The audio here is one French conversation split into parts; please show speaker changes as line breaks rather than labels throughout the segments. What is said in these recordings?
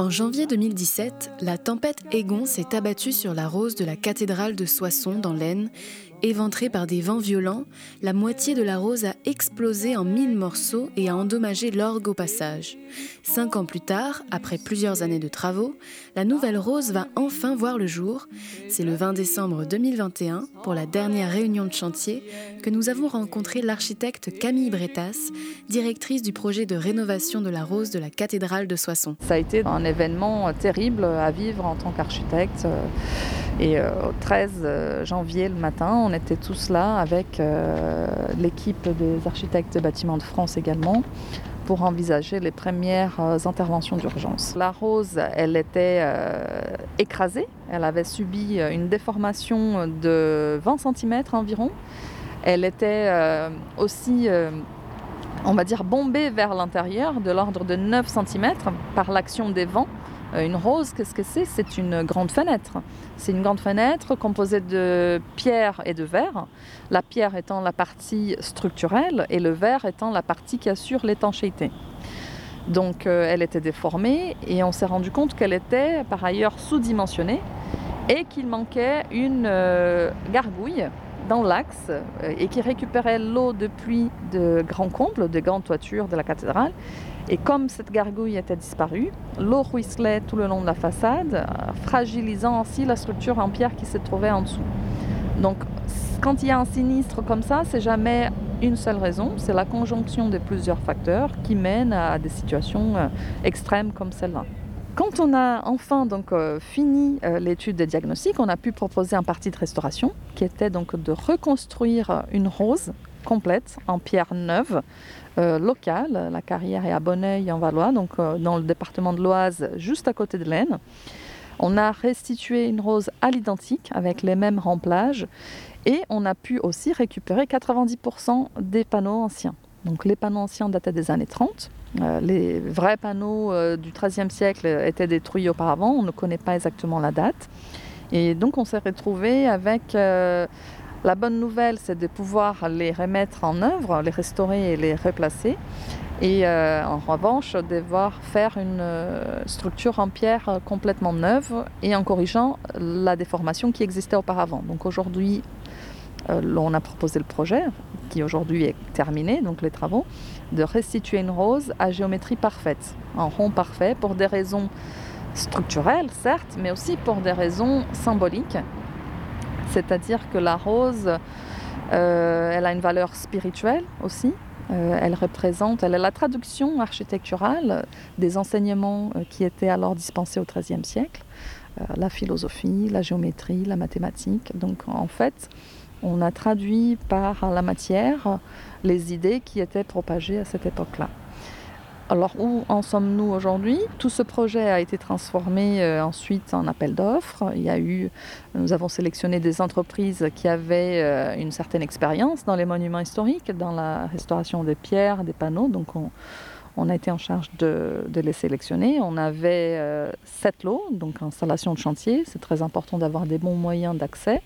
En janvier 2017, la tempête Egon s'est abattue sur la rose de la cathédrale de Soissons dans l'Aisne Éventrée par des vents violents, la moitié de la rose a explosé en mille morceaux et a endommagé l'orgue au passage. Cinq ans plus tard, après plusieurs années de travaux, la nouvelle rose va enfin voir le jour. C'est le 20 décembre 2021, pour la dernière réunion de chantier, que nous avons rencontré l'architecte Camille Bretas, directrice du projet de rénovation de la rose de la cathédrale de Soissons.
Événement terrible à vivre en tant qu'architecte. Et euh, au 13 euh, janvier le matin, on était tous là avec euh, l'équipe des architectes des bâtiments de France également pour envisager les premières interventions d'urgence. La rose, elle était écrasée, elle avait subi une déformation de 20 cm environ. Elle était aussi, on va dire, bombée vers l'intérieur de l'ordre de 9 cm par l'action des vents euh, une rose, qu'est-ce que c'est? C'est une grande fenêtre. C'est une grande fenêtre composée de pierre et de verre. La pierre étant la partie structurelle et le verre étant la partie qui assure l'étanchéité. Donc euh, elle était déformée et on s'est rendu compte qu'elle était par ailleurs sous-dimensionnée et qu'il manquait une euh, gargouille dans l'axe et qui récupérait l'eau depuis de grands combles, des grandes toitures de la cathédrale et comme cette gargouille était disparue, l'eau ruisselait tout le long de la façade, fragilisant ainsi la structure en pierre qui se trouvait en dessous. Donc, quand il y a un sinistre comme ça, c'est jamais une seule raison, c'est la conjonction de plusieurs facteurs qui mènent à des situations euh, extrêmes comme celle-là. Quand on a enfin donc euh, fini euh, l'étude de diagnostic, on a pu proposer un parti de restauration qui était donc de reconstruire une rose complète en pierre neuve euh, locale. La carrière est à Bonneuil en Valois, donc dans le département de l'Oise, juste à côté de l'Aisne. On a restitué une rose à l'identique avec les mêmes remplages et on a pu aussi récupérer 90% des panneaux anciens. Donc les panneaux anciens dataient des années 30. Euh, les vrais panneaux du XIIIe siècle étaient détruits auparavant, on ne connaît pas exactement la date. Et donc on s'est retrouvé avec la bonne nouvelle, c'est de pouvoir les remettre en œuvre, les restaurer et les replacer. Et euh, en revanche, devoir faire une euh, structure en pierre complètement neuve et en corrigeant la déformation qui existait auparavant. Donc aujourd'hui, euh, on a proposé le projet, qui aujourd'hui est terminé, donc les travaux, de restituer une rose à géométrie parfaite, en rond parfait, pour des raisons structurelles, certes, mais aussi pour des raisons symboliques c'est-à-dire que la rose, euh, elle a une valeur spirituelle aussi. Euh, elle représente, elle est la traduction architecturale des enseignements euh, qui étaient alors dispensés au XIIIe siècle, la philosophie, la géométrie, la mathématique. Donc en fait, on a traduit par la matière les idées qui étaient propagées à cette époque-là. Alors où en sommes-nous aujourd'hui? Tout ce projet a été transformé euh, ensuite en appel d'offres. Il y a eu, nous avons sélectionné des entreprises qui avaient euh, une certaine expérience dans les monuments historiques, dans la restauration des pierres, des panneaux. Donc on, a été en charge de, les sélectionner. On avait euh, sept lots, donc installation de chantier. C'est très important d'avoir des bons moyens d'accès.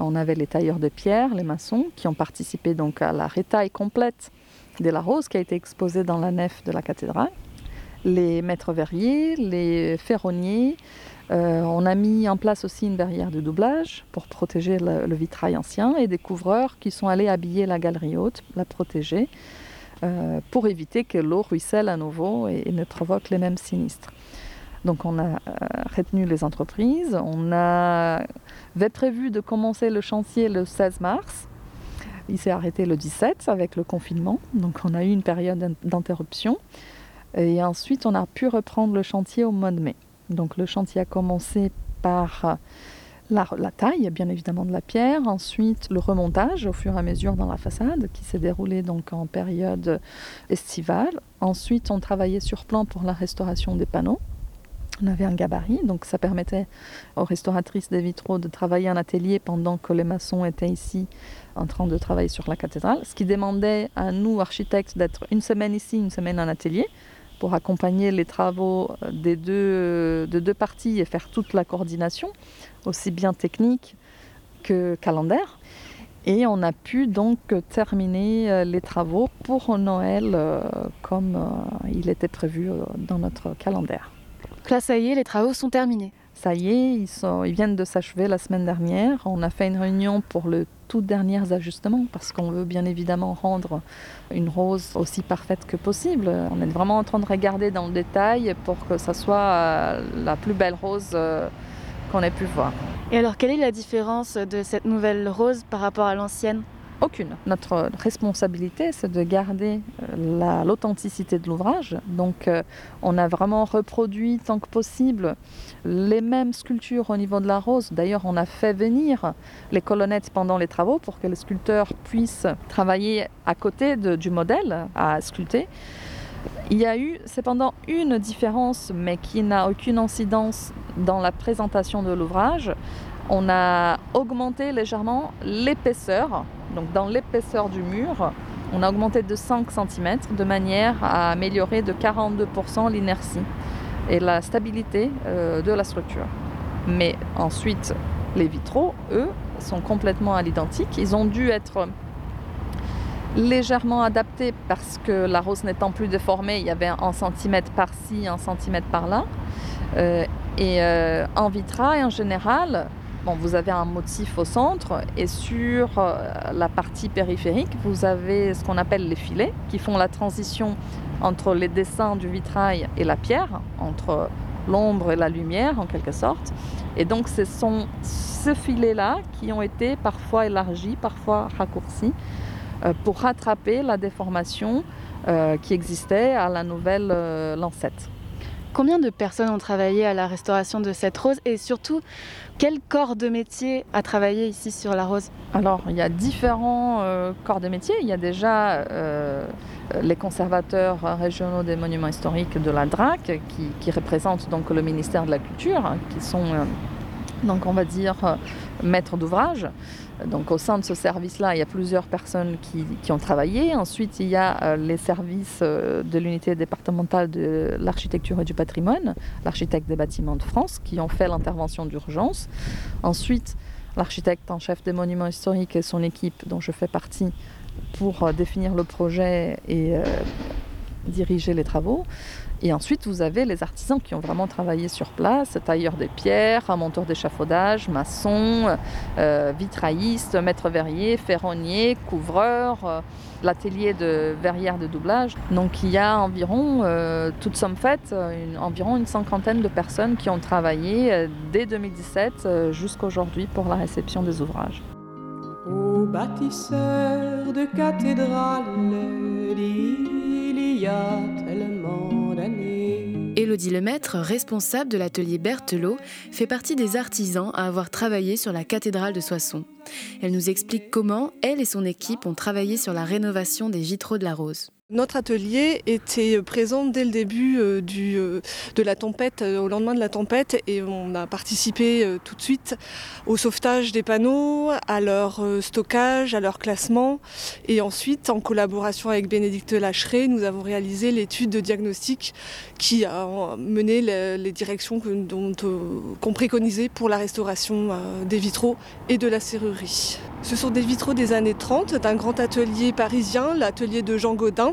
On avait les tailleurs de pierre, les maçons, qui ont participé donc à la rétaille complète de la rose qui a été exposée dans la nef de la cathédrale. Les maîtres verriers, les ferronniers. Euh, on a mis en place aussi une barrière de doublage pour protéger le, vitrail ancien et des couvreurs qui sont allés habiller la galerie haute, la protéger, euh, pour éviter que l'eau ruisselle à nouveau et, ne provoque les mêmes sinistres. Donc on a euh, retenu les entreprises, on avait prévu de commencer le chantier le 16 mars. Il s'est arrêté le 17 avec le confinement, donc on a eu une période d'interruption. Et ensuite, on a pu reprendre le chantier au mois de mai. Donc le chantier a commencé par la, taille, bien évidemment, de la pierre, ensuite le remontage au fur et à mesure dans la façade, qui s'est déroulé donc en période estivale. Ensuite, on travaillait sur plan pour la restauration des panneaux. On avait un gabarit, donc ça permettait aux restauratrices des vitraux de travailler en atelier pendant que les maçons étaient ici en train de travailler sur la cathédrale, ce qui demandait à nous, architectes, d'être une semaine ici, une semaine en atelier pour accompagner les travaux des deux, de deux parties et faire toute la coordination, aussi bien technique que calendaire. Et on a pu donc terminer euh, les travaux pour Noël euh, comme euh, il était prévu dans notre calendaire.
Là, ça y est, les travaux sont terminés.
Ça y est, ils, sont, ils viennent de s'achever la semaine dernière. On a fait une réunion pour le tout dernier ajustement parce qu'on veut bien évidemment rendre une rose aussi parfaite que possible. On est vraiment en train de regarder dans le détail pour que ça soit euh, la plus belle rose euh, qu'on ait pu voir.
Et alors, quelle est la différence de cette nouvelle rose par rapport à l'ancienne?
Aucune. Notre responsabilité, c'est de garder euh, l'authenticité de l'ouvrage. Donc, euh, on a vraiment reproduit tant que possible les mêmes sculptures au niveau de la rose. D'ailleurs, on a fait venir les colonnettes pendant les travaux pour que les sculpteurs puissent travailler à côté du modèle à sculpter. Il y a eu cependant une différence, mais qui n'a aucune incidence dans la présentation de l'ouvrage. On a augmenté légèrement l'épaisseur donc dans l'épaisseur du mur, on a augmenté de 5 cm de manière à améliorer de 42% l'inertie et la stabilité euh, de la structure. Mais ensuite, les vitraux, eux, sont complètement à l'identique. Ils ont dû être légèrement adaptés parce que la rose n'étant plus déformée, il y avait un centimètre par-ci, un centimètre par-là. Euh, et euh, en vitrail, en général, vous avez un motif au centre et sur euh, la partie périphérique, vous avez ce qu'on appelle les filets qui font la transition entre les dessins du vitrail et la pierre, entre l'ombre et la lumière en quelque sorte. Et donc ce sont ces filets-là qui ont été parfois élargis, parfois raccourcis, euh, pour rattraper la déformation euh, qui existait à la nouvelle lancette.
Combien de personnes ont travaillé à la restauration de cette rose et surtout quel corps de métier a travaillé ici sur la rose?
Alors il y a différents euh, corps de métier. Il y a déjà euh, les conservateurs régionaux des monuments historiques de la DRAC qui, représentent donc le ministère de la Culture, hein, qui sont euh, donc on va dire maîtres d'ouvrage. Donc au sein de ce service-là, il y a plusieurs personnes qui, ont travaillé. Ensuite, il y a euh, les services euh, de l'unité départementale de l'architecture et du patrimoine, l'architecte des bâtiments de France, qui ont fait l'intervention d'urgence. Ensuite, l'architecte en chef des monuments historiques et son équipe, dont je fais partie, pour euh, définir le projet et diriger les travaux. Et ensuite, vous avez les artisans qui ont vraiment travaillé sur place, tailleurs des pierres, un monteur d'échafaudage, maçon, euh, vitrailliste, maître verrier, ferronnier, couvreur, euh, l'atelier de verrière de doublage. Donc il y a environ, euh, toutes sommes faites, environ une cinquantaine de personnes qui ont travaillé dès 2017 jusqu'à aujourd'hui pour la réception des ouvrages.
De il y a tellement
Élodie Lemaître, responsable de l'atelier Berthelot, fait partie des artisans à avoir travaillé sur la cathédrale de Soissons. Elle nous explique comment elle et son équipe ont travaillé sur la rénovation des vitraux de la Rose.
Notre atelier était présent dès le début euh, du, euh, de la tempête, euh, au lendemain de la tempête, et on a participé tout de suite au sauvetage des panneaux, à leur stockage, à leur classement. Et ensuite, en collaboration avec Bénédicte Lacheret, nous avons réalisé l'étude de diagnostic qui a mené les, directions qu'on préconisait pour la restauration des vitraux et de la serrurerie. Ce sont des vitraux des années 30 d'un grand atelier parisien, l'atelier de Jean Godin,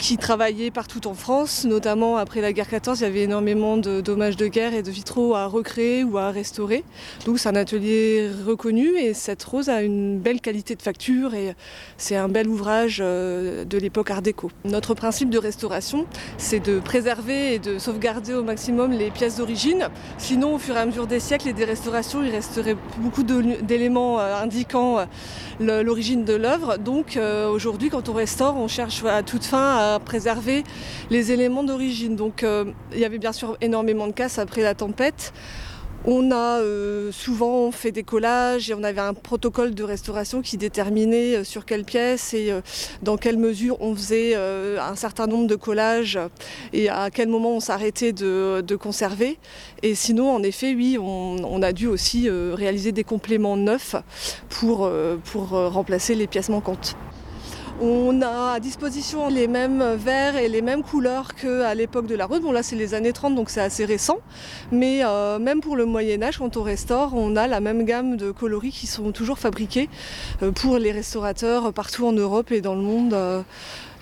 qui travaillait partout en France, notamment après la guerre 14, il y avait énormément de dommages de guerre et de vitraux à recréer ou à restaurer. Donc c'est un atelier reconnu et cette rose a une belle qualité de facture et c'est un bel ouvrage euh, de l'époque art déco. Notre principe de restauration, c'est de préserver et de sauvegarder au maximum les pièces d'origine. Sinon, au fur et à mesure des siècles et des restaurations, il resterait beaucoup d'éléments euh, indiquant euh, l'origine de l'œuvre. Donc aujourd'hui, quand on restaure, on cherche à toute fin à préserver les éléments d'origine. Donc euh, il y avait bien sûr énormément de casse après la tempête. On a euh, souvent fait des collages et on avait un protocole de restauration qui déterminait euh, sur quelle pièce et dans quelle mesure on faisait un certain nombre de collages et à quel moment on s'arrêtait de, conserver. Et sinon, en effet, oui, on, a dû aussi réaliser des compléments neufs pour, pour remplacer les pièces manquantes. On a à disposition les mêmes verres et les mêmes couleurs qu'à l'époque de la rose. Bon là c'est les années 30 donc c'est assez récent. Mais euh, même pour le Moyen Âge, quand on restaure, on a la même gamme de coloris qui sont toujours fabriqués euh, pour les restaurateurs partout en Europe et dans le monde.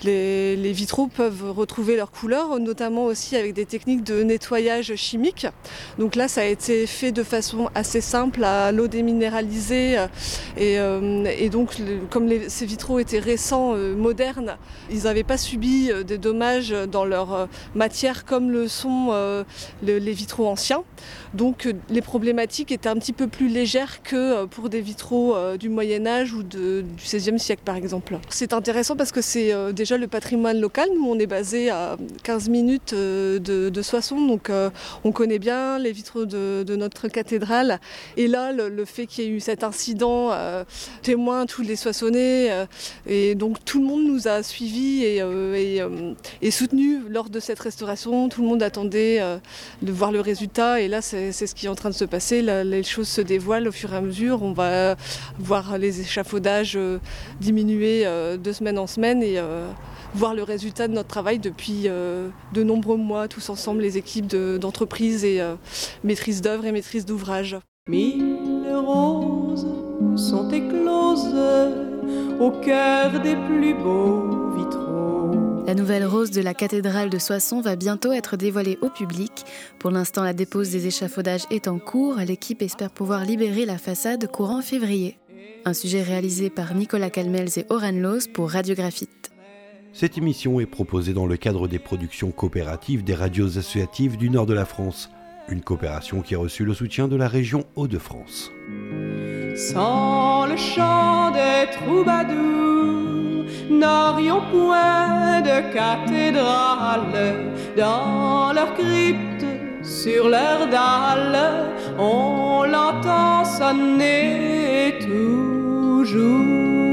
Euh, les, vitraux peuvent retrouver leur couleur, notamment aussi avec des techniques de nettoyage chimique. Donc là, ça a été fait de façon assez simple à l'eau déminéralisée. Et, euh, et donc, comme ces vitraux étaient récents, euh, modernes, ils n'avaient pas subi euh, des dommages dans leur euh, matière comme le sont euh, le- les vitraux anciens. Donc euh, les problématiques étaient un petit peu plus légères que euh, pour des vitraux euh, du Moyen Âge ou du XVIe siècle par exemple. C'est intéressant parce que c'est euh, déjà le patrimoine local. Nous on est basé à 15 minutes euh, de, de Soissons, donc euh, on connaît bien les vitraux de, notre cathédrale. Et là le, fait qu'il y ait eu cet incident euh, témoin tous les Soissonnais euh, et donc tout le monde nous a suivis et, et, et soutenus lors de cette restauration. Tout le monde attendait de voir le résultat et là c'est ce qui est en train de se passer. Les choses se dévoilent au fur et à mesure. On va voir les échafaudages diminuer de semaine en semaine et voir le résultat de notre travail depuis euh, de nombreux mois, tous ensemble, les équipes de- d'entreprise et euh, maîtrise d'œuvre et maîtrise d'ouvrage.
Mille roses sont écloses au cœur des plus beaux vitraux.
La nouvelle rose de la cathédrale de Soissons va bientôt être dévoilée au public. Pour l'instant, la dépose des échafaudages est en cours. L'équipe espère pouvoir libérer la façade courant février. Un sujet réalisé par Nicolas Calmels et Oran Loos pour Radiographite.
Cette émission est proposée dans le cadre des productions coopératives des radios associatives du nord de la France, une coopération qui a reçu le soutien de la région Hauts-de-France.
Sans le chant des troubadours, n'aurions point de cathédrale dans leur crypte, sur leurs dalles, on l'entend sonner toujours.